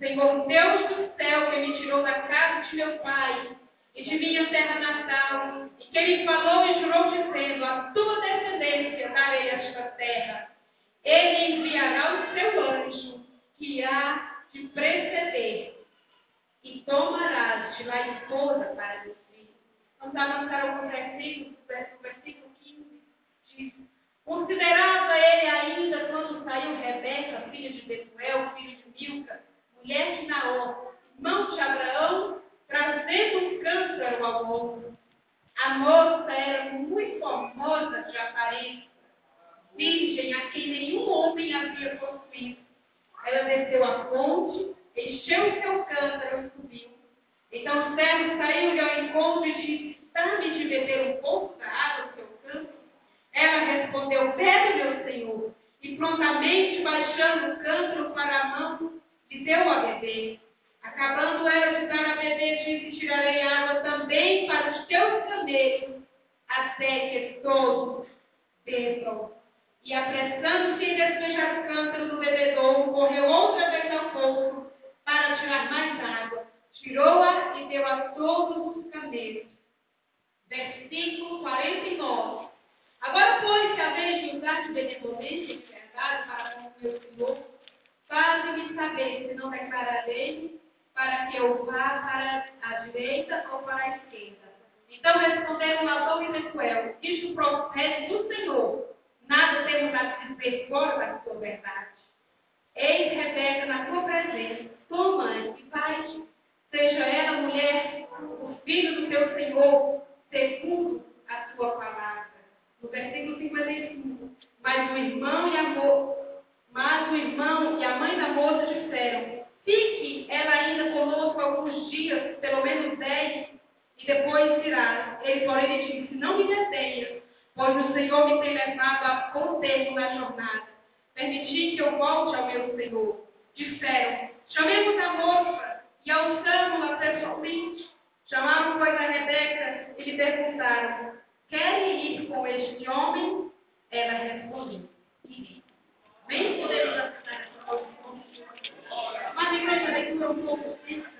Senhor Deus do céu, que me tirou da casa de meu pai e de minha terra natal, e que ele falou e jurou, dizendo: A tua descendência darei esta terra. Ele enviará o seu anjo, que há de preceder, e tomarás de lá esposa para filho. Vamos avançar alguns versículos, o versículo 15 diz: Considerava ele ainda quando saiu Rebeca, filha de Betuel, filho de Milca, mulher de Naor, irmão de Abraão, trazendo um cântaro ao ombro. A moça era muito formosa de aparência, virgem a quem nenhum homem havia possuído. Ela desceu a fonte, encheu seu cântaro e subiu. Então o servo saiu-lhe ao encontro e disse: Está-me de beber um pouco da água do seu cântaro? Ela respondeu: Bebe, meu senhor. E prontamente, baixando o cântaro para a mão, lhe deu a beber. Acabando ela de dar a beber, disse: Tirarei água também para os teus camelos, até que todos bebam. E apressando-se em despejar o cântaro do bebedouro, correu outra vez ao poço para tirar mais água. Tirou-a e deu a todos os camelos. Versículo 49. Agora, pois, que a vez de usar de benevolência e verdade para com o meu Senhor, faze-me saber se não declararei para que eu vá para a direita ou para a esquerda. Então responderam Labão e Betuel, diz o profeta do Senhor, nada temos a dizer fora da sua verdade. Eis Rebeca na tua presença, tua mãe, e vai, seja ela mulher, o filho do teu Senhor, segundo a tua palavra. No versículo 55, mas o irmão e a mas o irmão e a mãe da moça disseram, fique ela ainda conosco alguns dias, pelo menos dez, e depois irá. Ele, porém, disse, não me detenha, pois o Senhor me tem levado a bom termo na jornada. Permiti que eu volte ao meu Senhor. Disseram, chamemos a moça e alçamos-la pessoalmente. Chamaram, pois, a Rebeca e lhe perguntaram, querem ir com este homem? Ela respondeu, irei. Bem podemos aceitar essa posição. Mas a igreja leitura é um pouco extensa,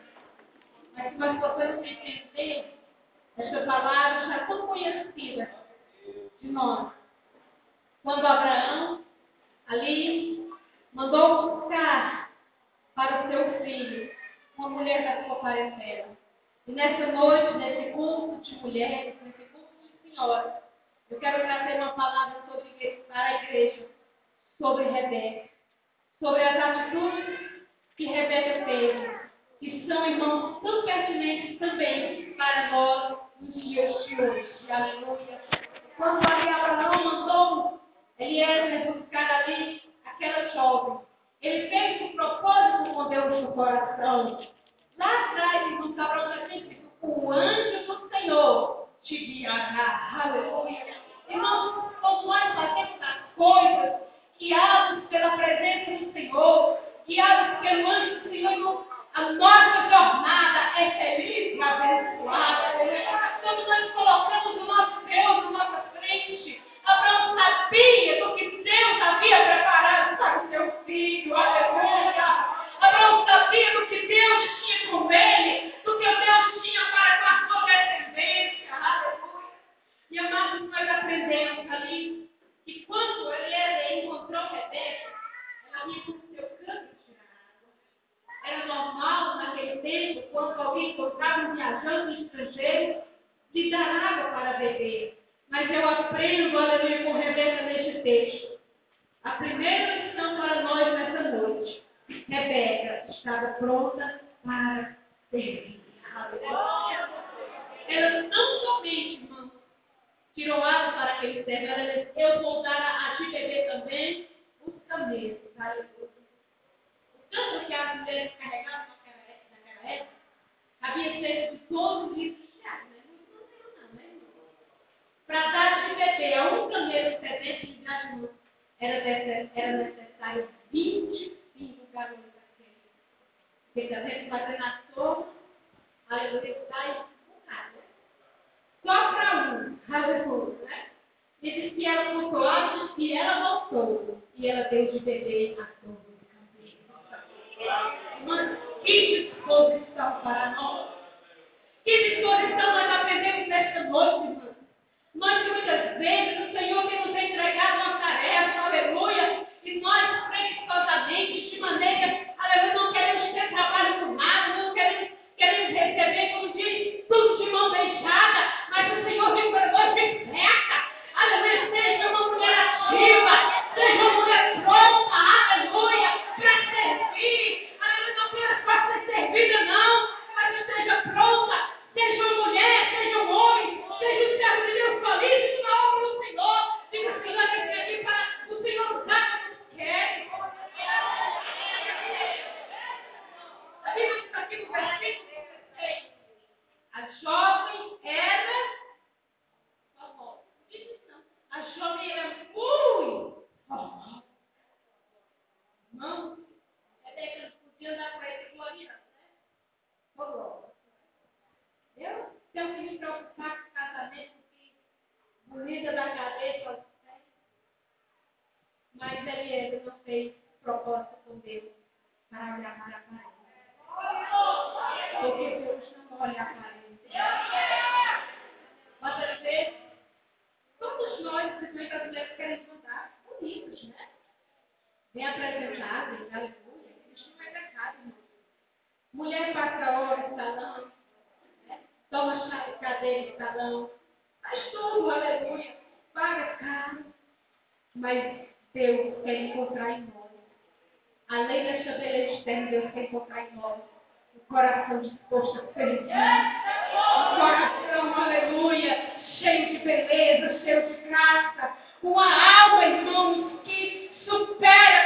mas nós possamos entender esta palavra já tão conhecida de nós. Quando Abraão ali mandou buscar para o seu filho uma mulher da sua parentela. E nessa noite, nesse culto de mulheres, nesse culto de senhoras, eu quero trazer uma palavra sobre, para a igreja sobre Rebeca, sobre as atitudes que Rebeca teve, que são, irmãos, tão pertinentes também para nós nos dias de hoje. Aleluia. Quando ali Abraão mandou Eliezer buscar ali aquela jovem, ele fez um propósito com Deus no coração. Lá atrás, irmãos, Abraão já disse, o anjo do Senhor te guiará. Aleluia. Irmãos, quando nós fazemos as coisas beleza, cheio de graça, uma água, irmãos, que supera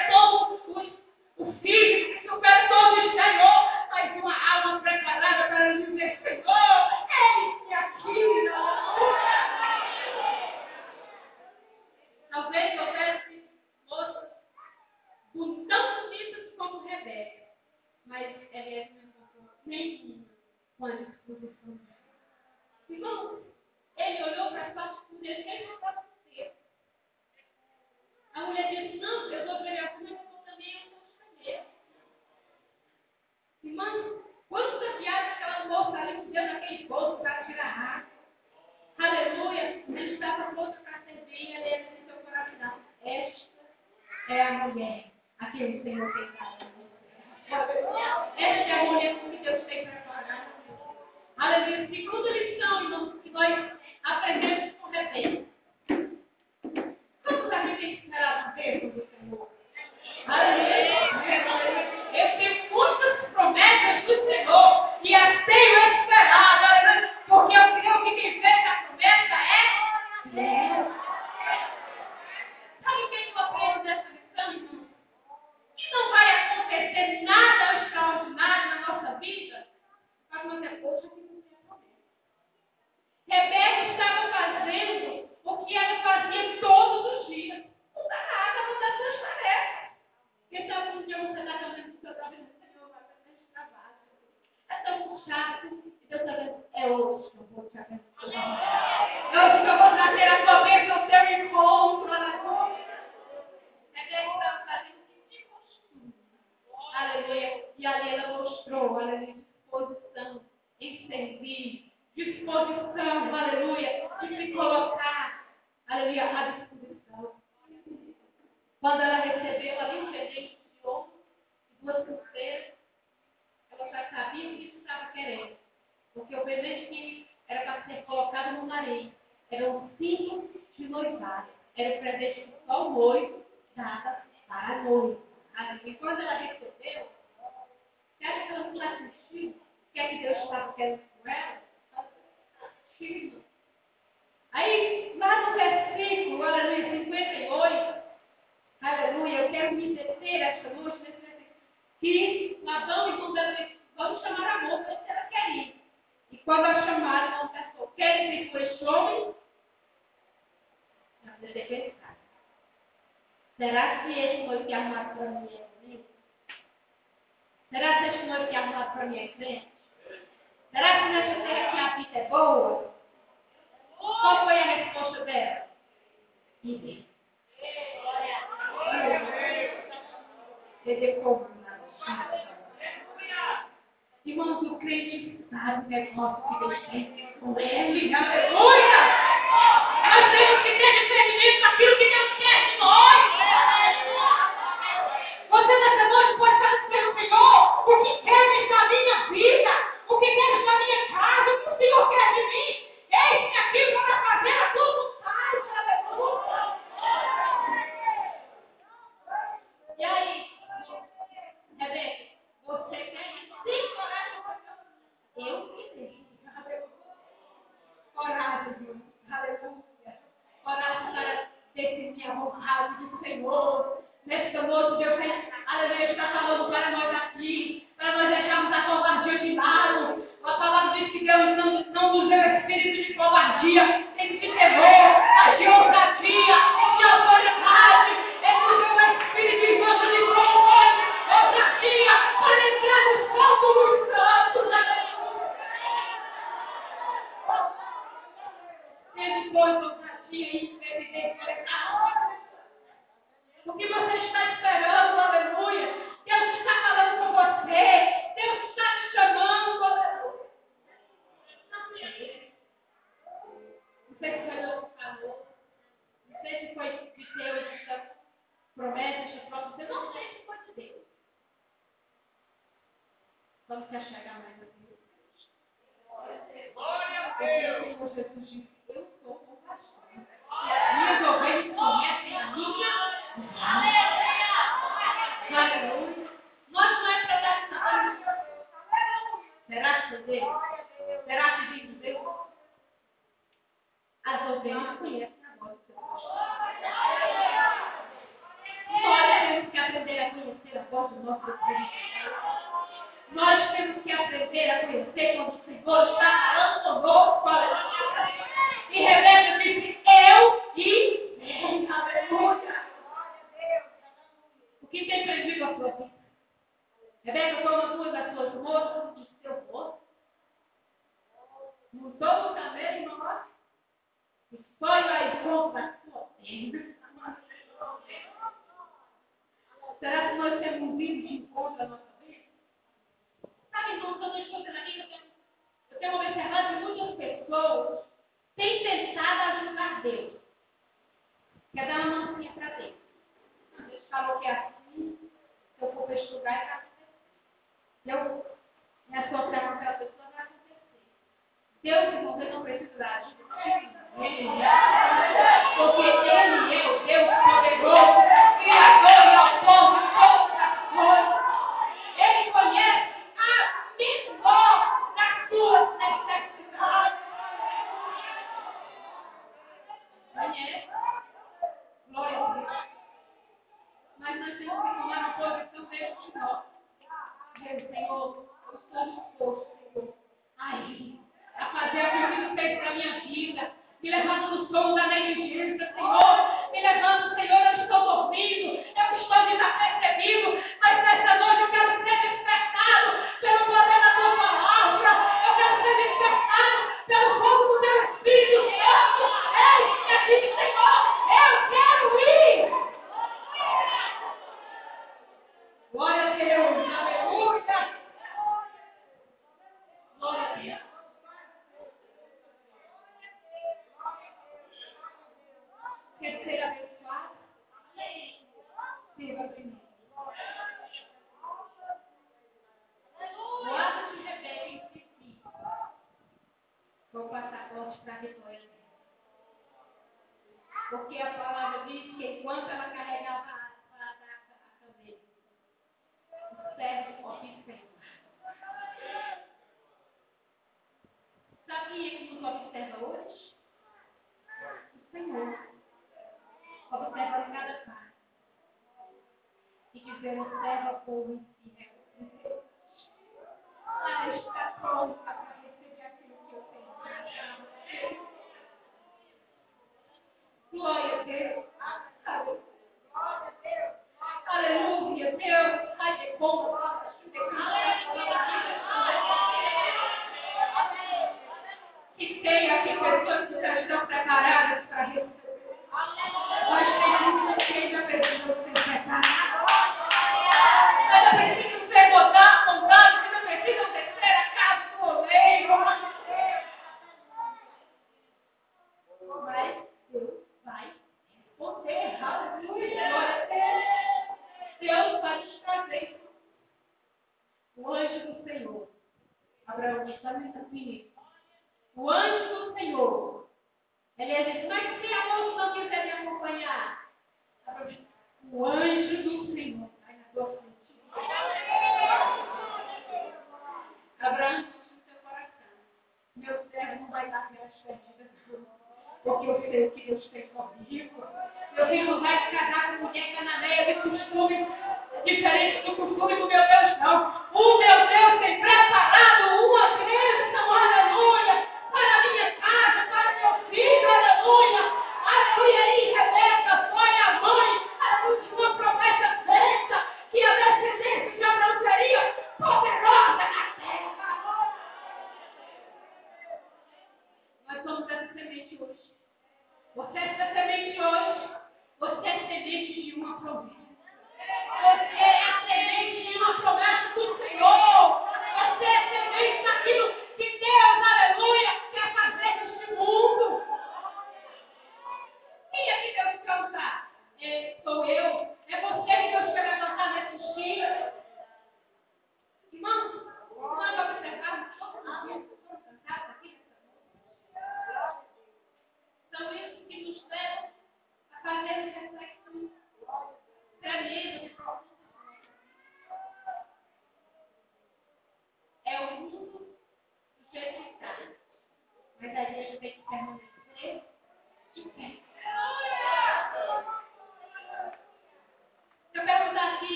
Nós vou trazer a tua bênção, o seu encontro, aleluia. É perguntando para Deus que tipo Aleluia. E ali ela é mostrou, aleluia, disposição em servir, disposição, aleluia, de se colocar, aleluia, à disposição. Quando ela recebeu ali um presente de ouro e duas pulseiras, ela já sabendo o que estava querendo. Porque o de que era para ser colocada no marido. Era um símbolo de noivado. Era o presente que só o noivo dava para a noiva. E quando ela recebeu, se ela não assistiu, o que é que Deus estava querendo com ela? Assistindo. Aí, lá no versículo, aleluia, 58, aleluia, eu quero me deter esta noite, que Labão e José, vamos chamar a moça, se ela quer ir. E quando a chamaram, não perguntou: Querem ver com este homem? Mas eu tenho será que ele foi o que armaram para mim é? Será que este não o que armaram para mim é crente? Será que nessa terra que a vida é boa? Qual foi a resposta dela? Vive. Glória a Deus. Ninguém. Entendeu como? Irmãos, o crente sabe que é nosso que Deus tem com ele. Aleluia! Nós temos que ter discernimento aquilo que Deus quer de nós. Você nessa noite pode estar dizendo, Senhor, o que queres da minha vida? O que queres da minha casa? O que o Senhor quer de mim? Eis-me aqui para fazer a todos. verdadeira, conhecer quando o Senhor está falando conosco, aleluia. Aleluya.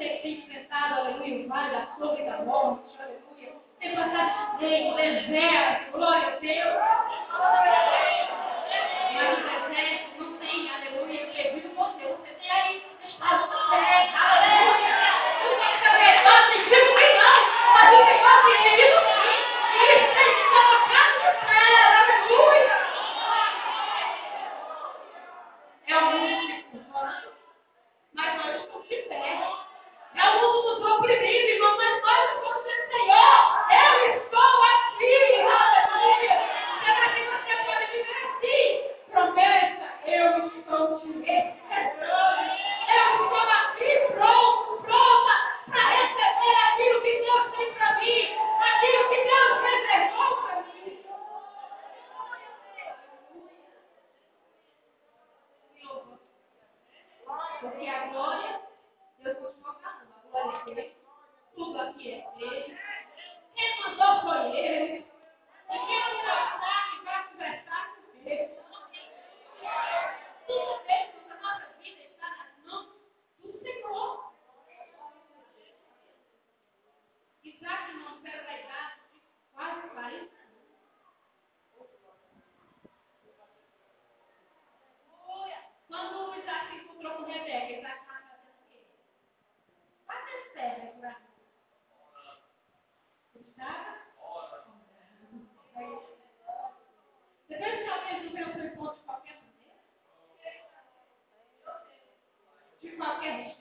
você tem enfrentado, aleluia, o vale da sombra e da morte, aleluia, tem passado de deserto, glória a Deus. de qualquer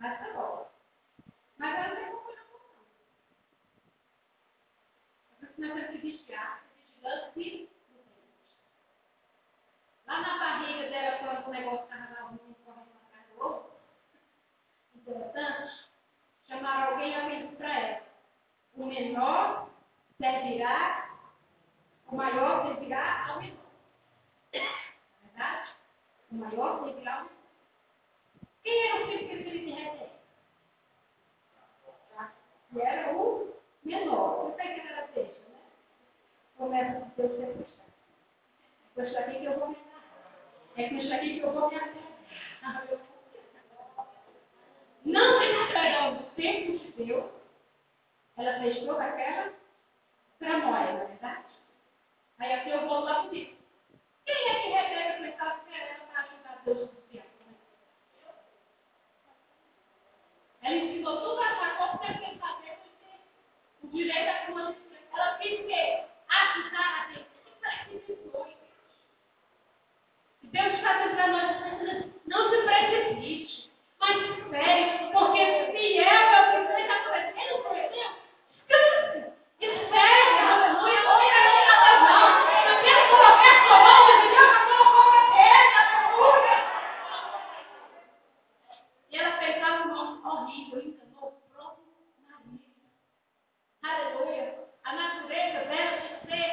vai ser bom. Mas ela não foi na função. Nós temos que vigiar, vigilante Lá na barriga dela, quando o negócio estava na rua, correndo atrás do outro, interessante, chamaram alguém e disse para ela, o menor servirá, o maior servirá ao menor. Verdade? O maior servirá ao menor. Quem era o filho que ele se refere? Que era o menor. Você que era deixa, né? Começa com Deus com isso aqui que eu vou me É com isso aqui que eu vou me Não entregar o tempo de Deus. Ela fez toda aquela tramóia, não é verdade? Aí aqui eu vou lá comigo. Quem é que Rebeca estava esperando para ajudar Deus no céu? Ela ensinou tudo a Jacó para ele fazer o direito da comunidade. Ela quis que ajudar mas espere, porque se é o que está prometendo, prometeu, descanse, espere, aleluia, aleluia, aleluia. Eu quero colocar sua mão e Deus já colocou na aleluia. E ela fez algo horrível, enganou o próprio marido. Aleluia. A natureza dela tinha que ser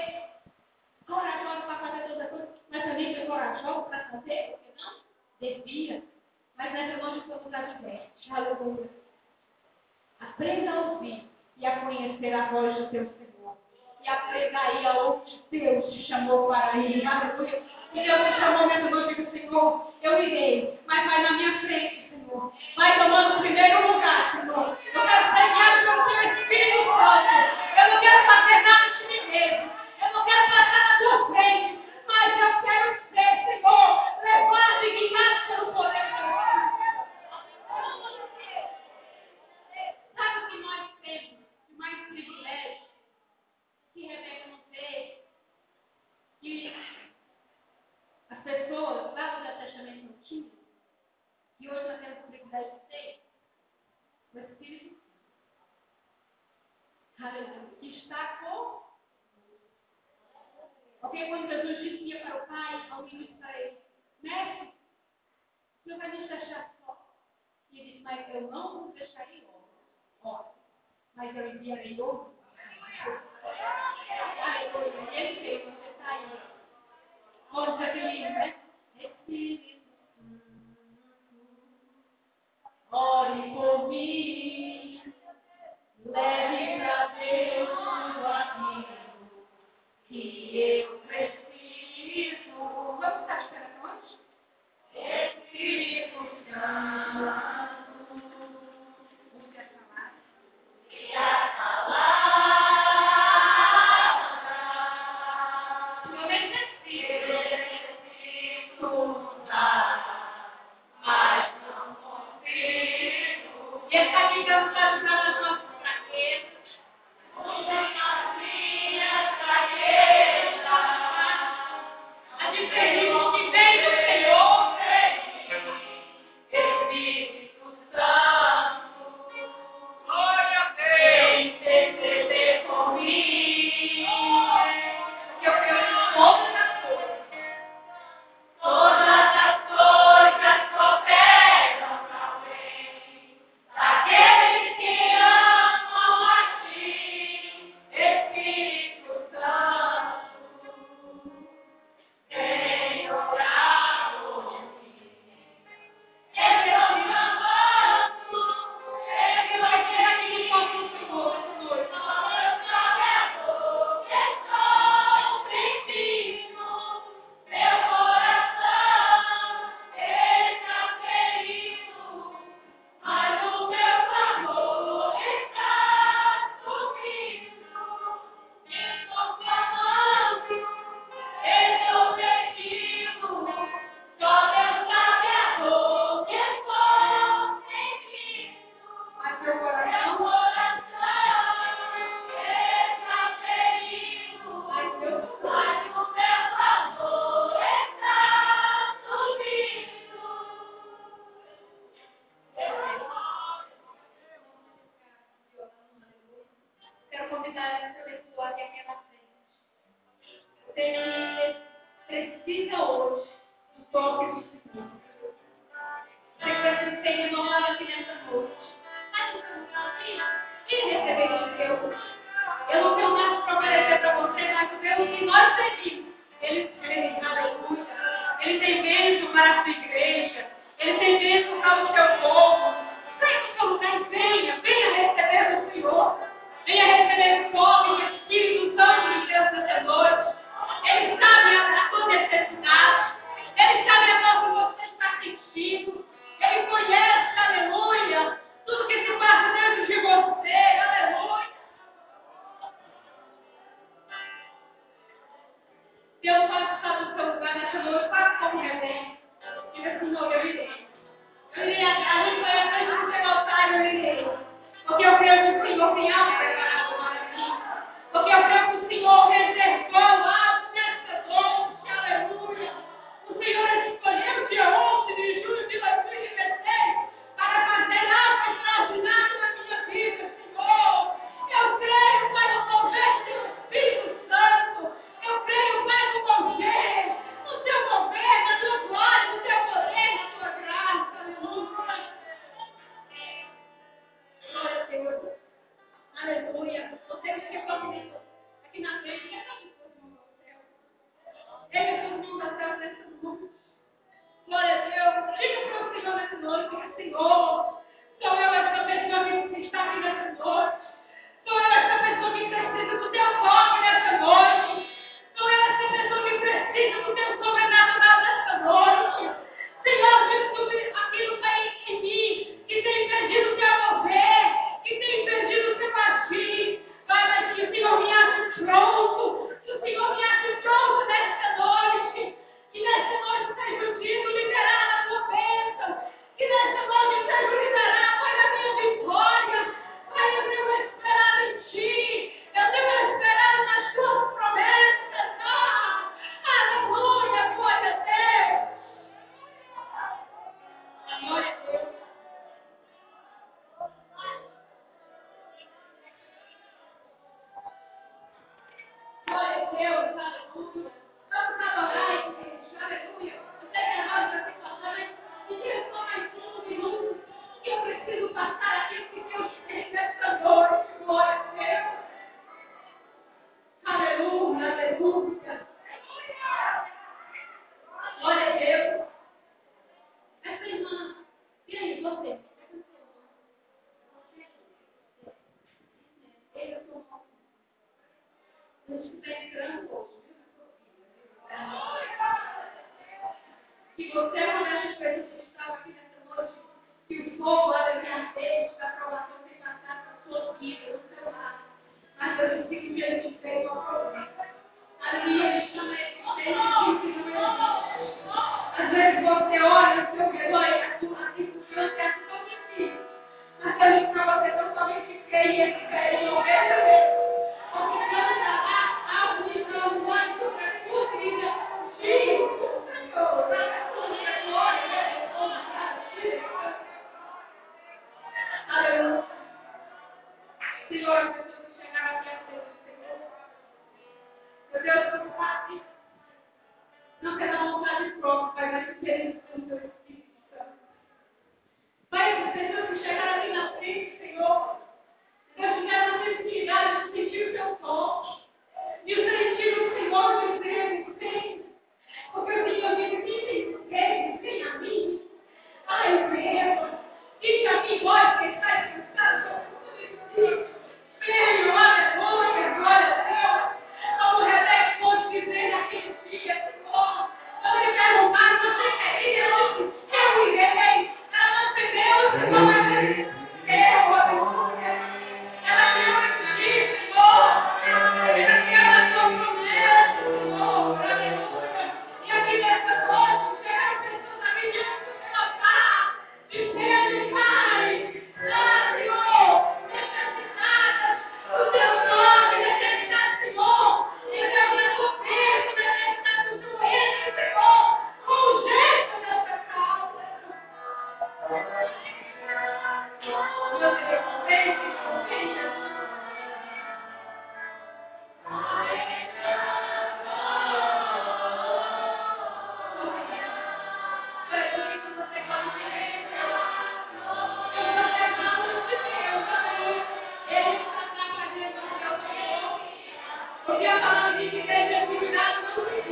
corajosa para fazer todas as coisas, mas também foi corajosa para fazer, porque não devia. Mas nessa noite somos advertes. Aleluia. Aprenda a ouvir e a conhecer a voz do teu Senhor. E aprenda aí aonde Deus te chamou para ir. Aleluia. E Deus te chamou nessa noite do Senhor. Eu irei, mas vai na minha frente, Senhor. Vai tomando o primeiro lugar, Senhor. Eu quero ser guiado pelo teu Espírito Santo. Eu não quero fazer nada de mim mesmo. Eu não quero passar na tua frente, mas eu quero ser, Senhor, levado e guiado pelo poder do Sabe o que nós temos de mais privilégio que Rebeca não teve? Que as pessoas lá do Testamento não tinham? E hoje nós temos o privilégio de ter? O Espírito Aleluia. Que está com porque quando Jesus dizia para o Pai, alguém disse para ele, mestre, o senhor vai nos deixar só. E ele disse, mas eu não vos deixarei órfãos. Mas eu enviarei outro. Aleluia. E ele veio, você está aí. Olha que lindo, né? Espírito Ore por mim. Leve para Deus tudo aquilo que eu precisa hoje do toque do Senhor. Precisa que tem nós aqui nessa noite. Mas você não fala assim? Quem receber de Deus? Eu não tenho mais para oferecer para você, mas o Deus que nós pedimos, Ele tem aleluia. Ele tem bênção para a sua igreja. Ele tem bênção para o seu povo. Saia o seu lugar e venha, venha receber o Senhor. Venha receber o povo e o Espírito Santo de Deus nessa noite. Ele sabe a que você está sentindo, Ele conhece, aleluia, tudo que se passa dentro de você, aleluia. Deus pode estar no seu lugar nessa noite, quase é como rebelde. Diga não, eu irei. Eu irei, a gente vai atrás de você voltar, eu. Porque eu creio que o Senhor tem algo para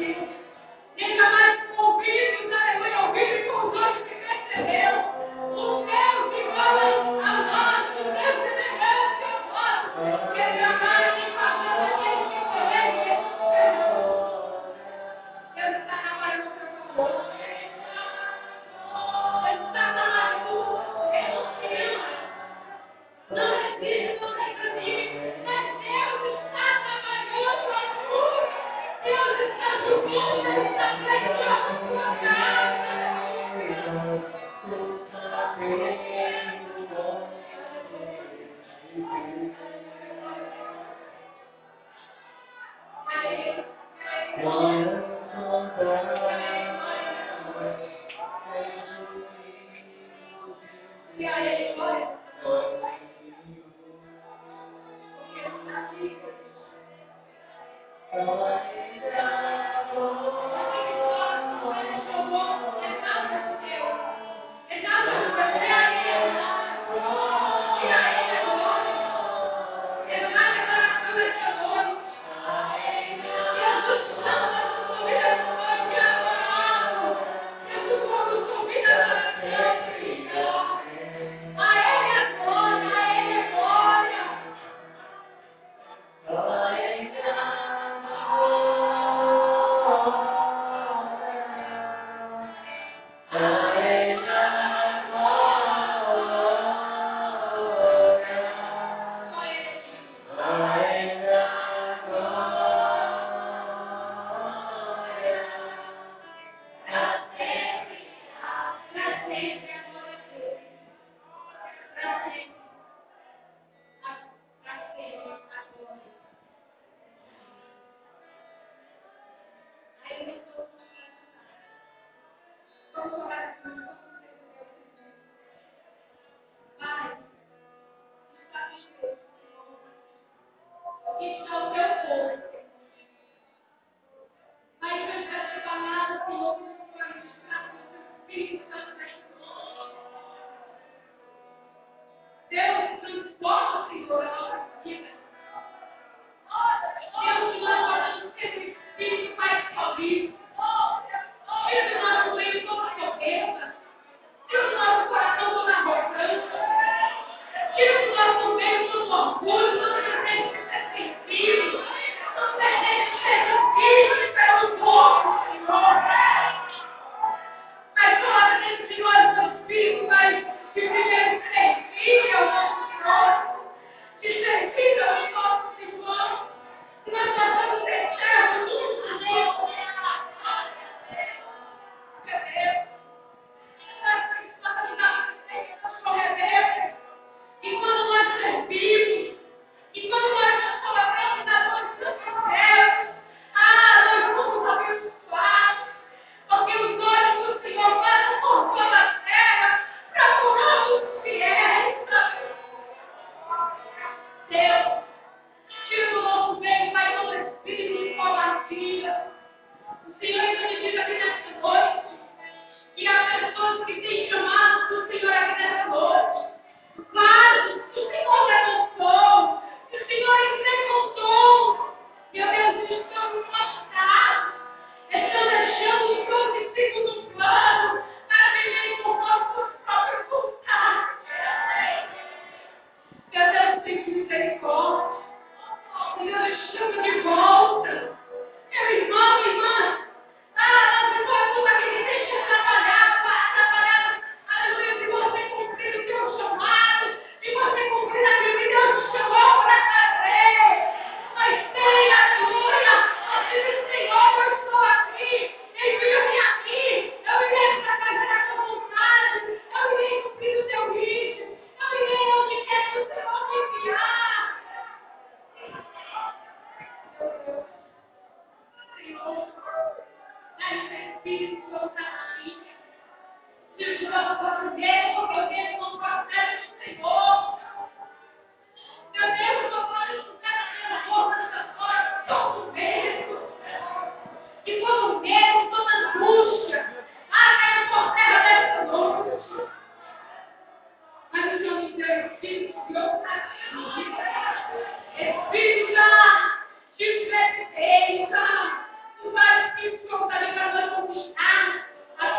Espírito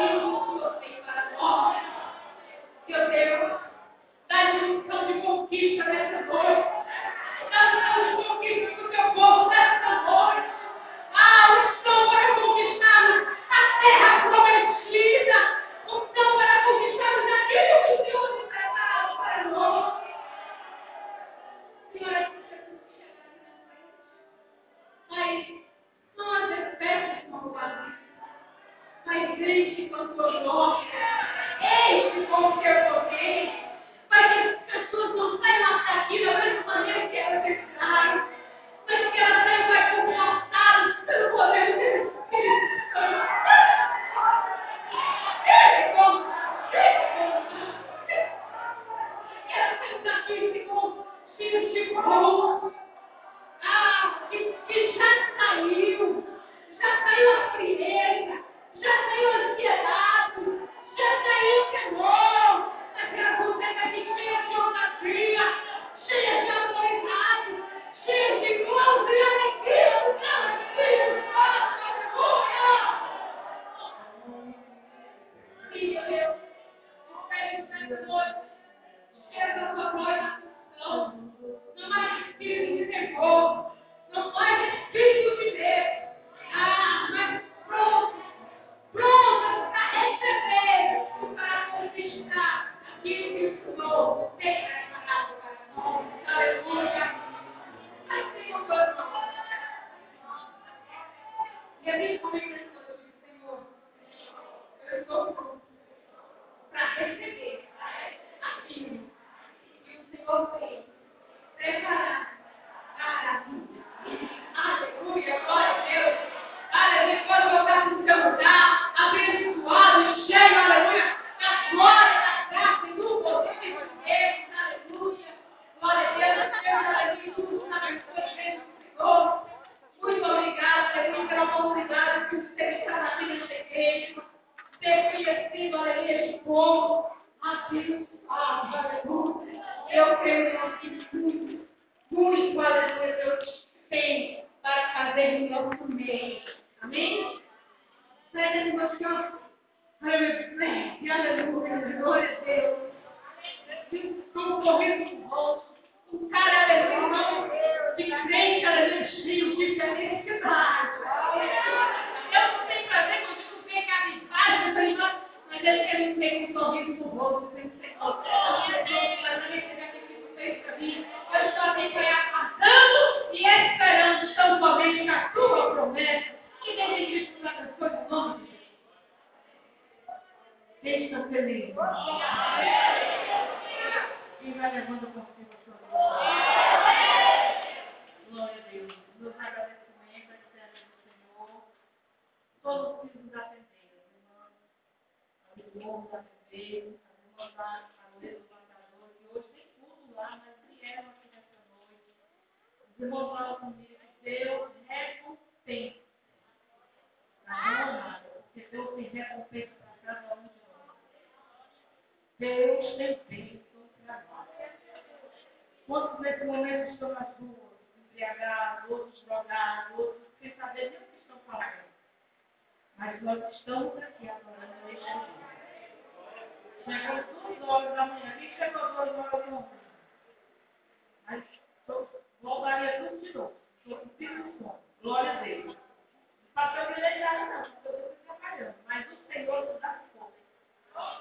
you. Não, nada, porque Deus tem recompensa para cada um de nós. Deus tem bênção para nós. Quantos nesse momento estão nas ruas, embriagados, outros drogados, outros sem saber nem o que estão falando. Mas nós estamos aqui adorando neste dia. Chegou duas horas da manhã. Quem chegou duas horas da manhã? Mas voltaria tudo de novo. Estou com pico de sono. Glória a Deus. Pastor me deixaram não, porque eu estou trabalhando. Mas o Senhor nos dá força.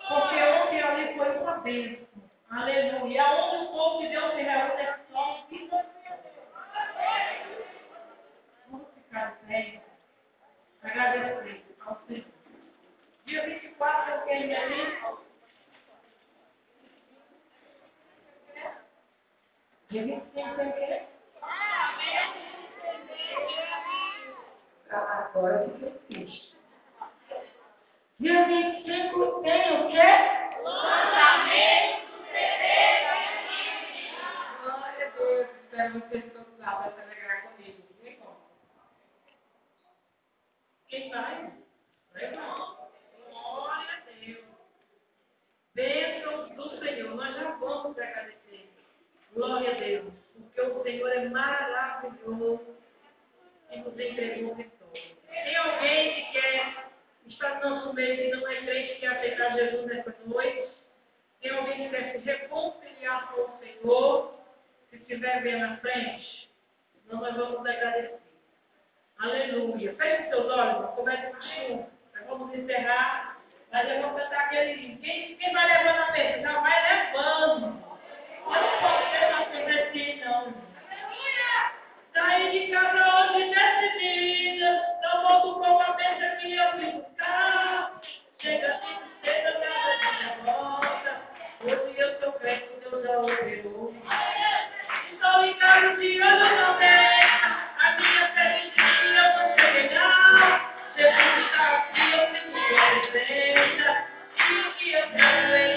Porque ontem ali foi uma bênção. Aleluia. Aonde o povo de Deus se reúne é só vida. Vamos ficar bem. Agradecer ao Senhor. Dia 24 eu quero ir ali. Dia 25 tem o quê? Ah, Agora eu fiquei triste. Dia 25 tem o quê? Glória a Deus. Espero vocês todos lá para celebrar comigo. Vem com. Quem vai? Vai, irmão. Glória a Deus. Bênçãos do Senhor. Nós já vamos agradecer. Glória a Deus. Porque o Senhor é maravilhoso e nos entregou vitória. Tem alguém que quer estar no nosso meio que não é crente que quer aceitar Jesus nessa noite? Tem alguém que quer se reconciliar com o Senhor? Se estiver bem na frente, então nós vamos agradecer. Aleluia. Feche seus olhos, comece a chuva. Nós vamos encerrar. Mas eu vou cantar aquele. Quem, quem vai levando a mesa? Já vai levando. Eu não posso deixar sempre assim, não. Saí de casa hoje decidida. Não fogo com a beija que eu buscar. Chega, chega pra minha volta. Hoje eu tô crente, Deus já ouviu. Estou em casa tirando. A minha feliz que eu vou chegar. Jesus está aqui, eu tenho presença. E o que eu.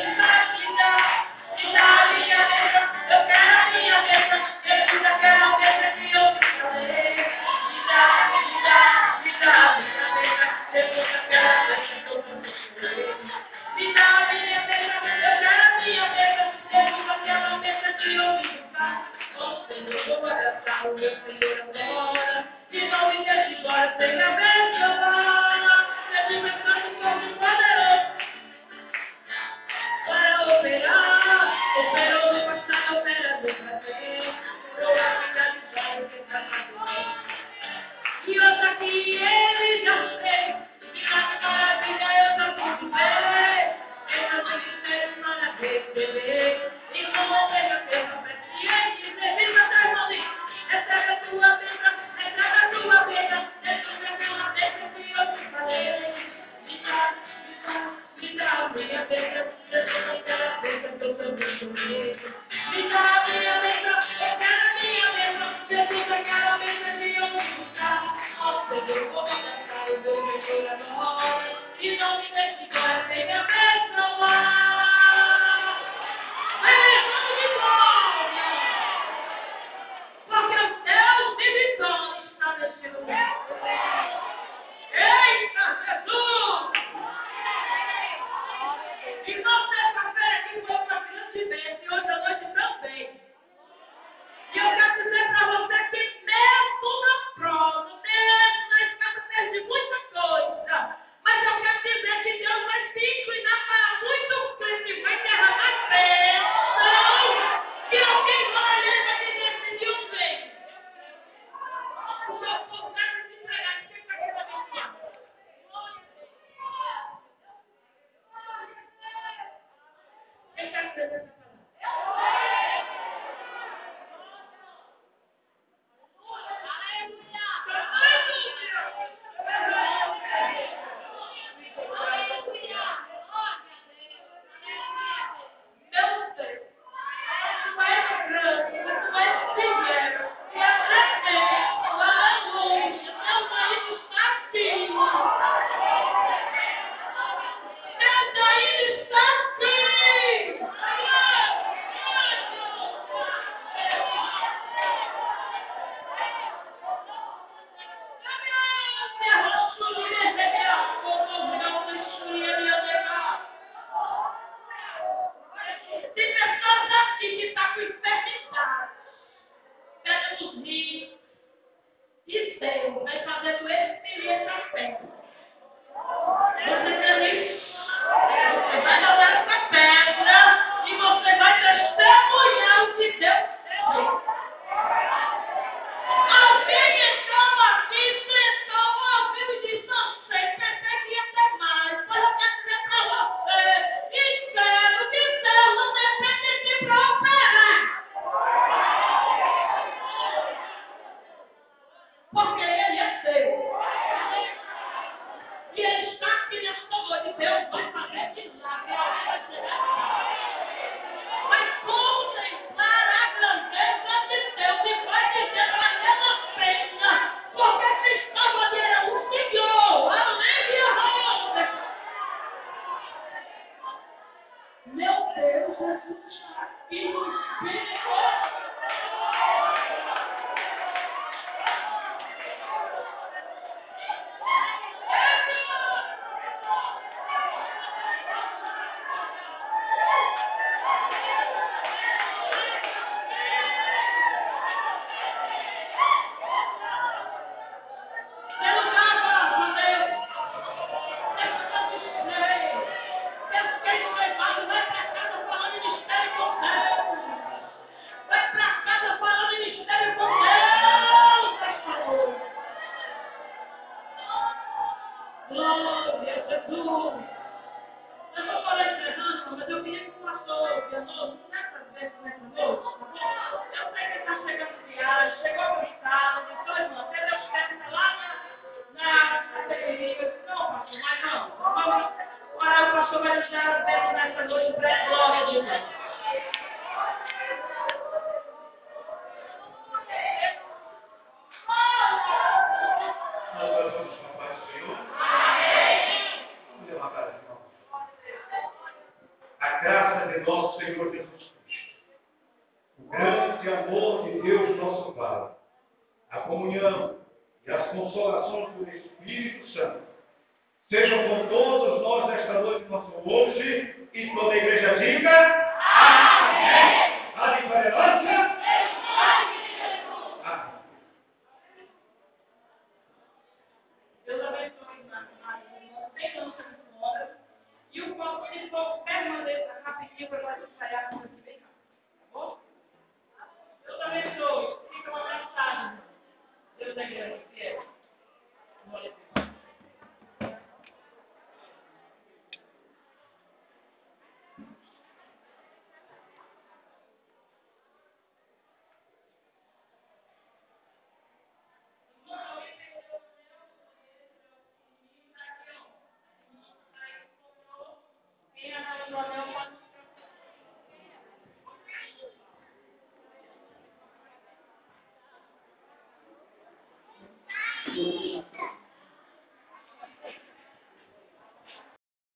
able to experience success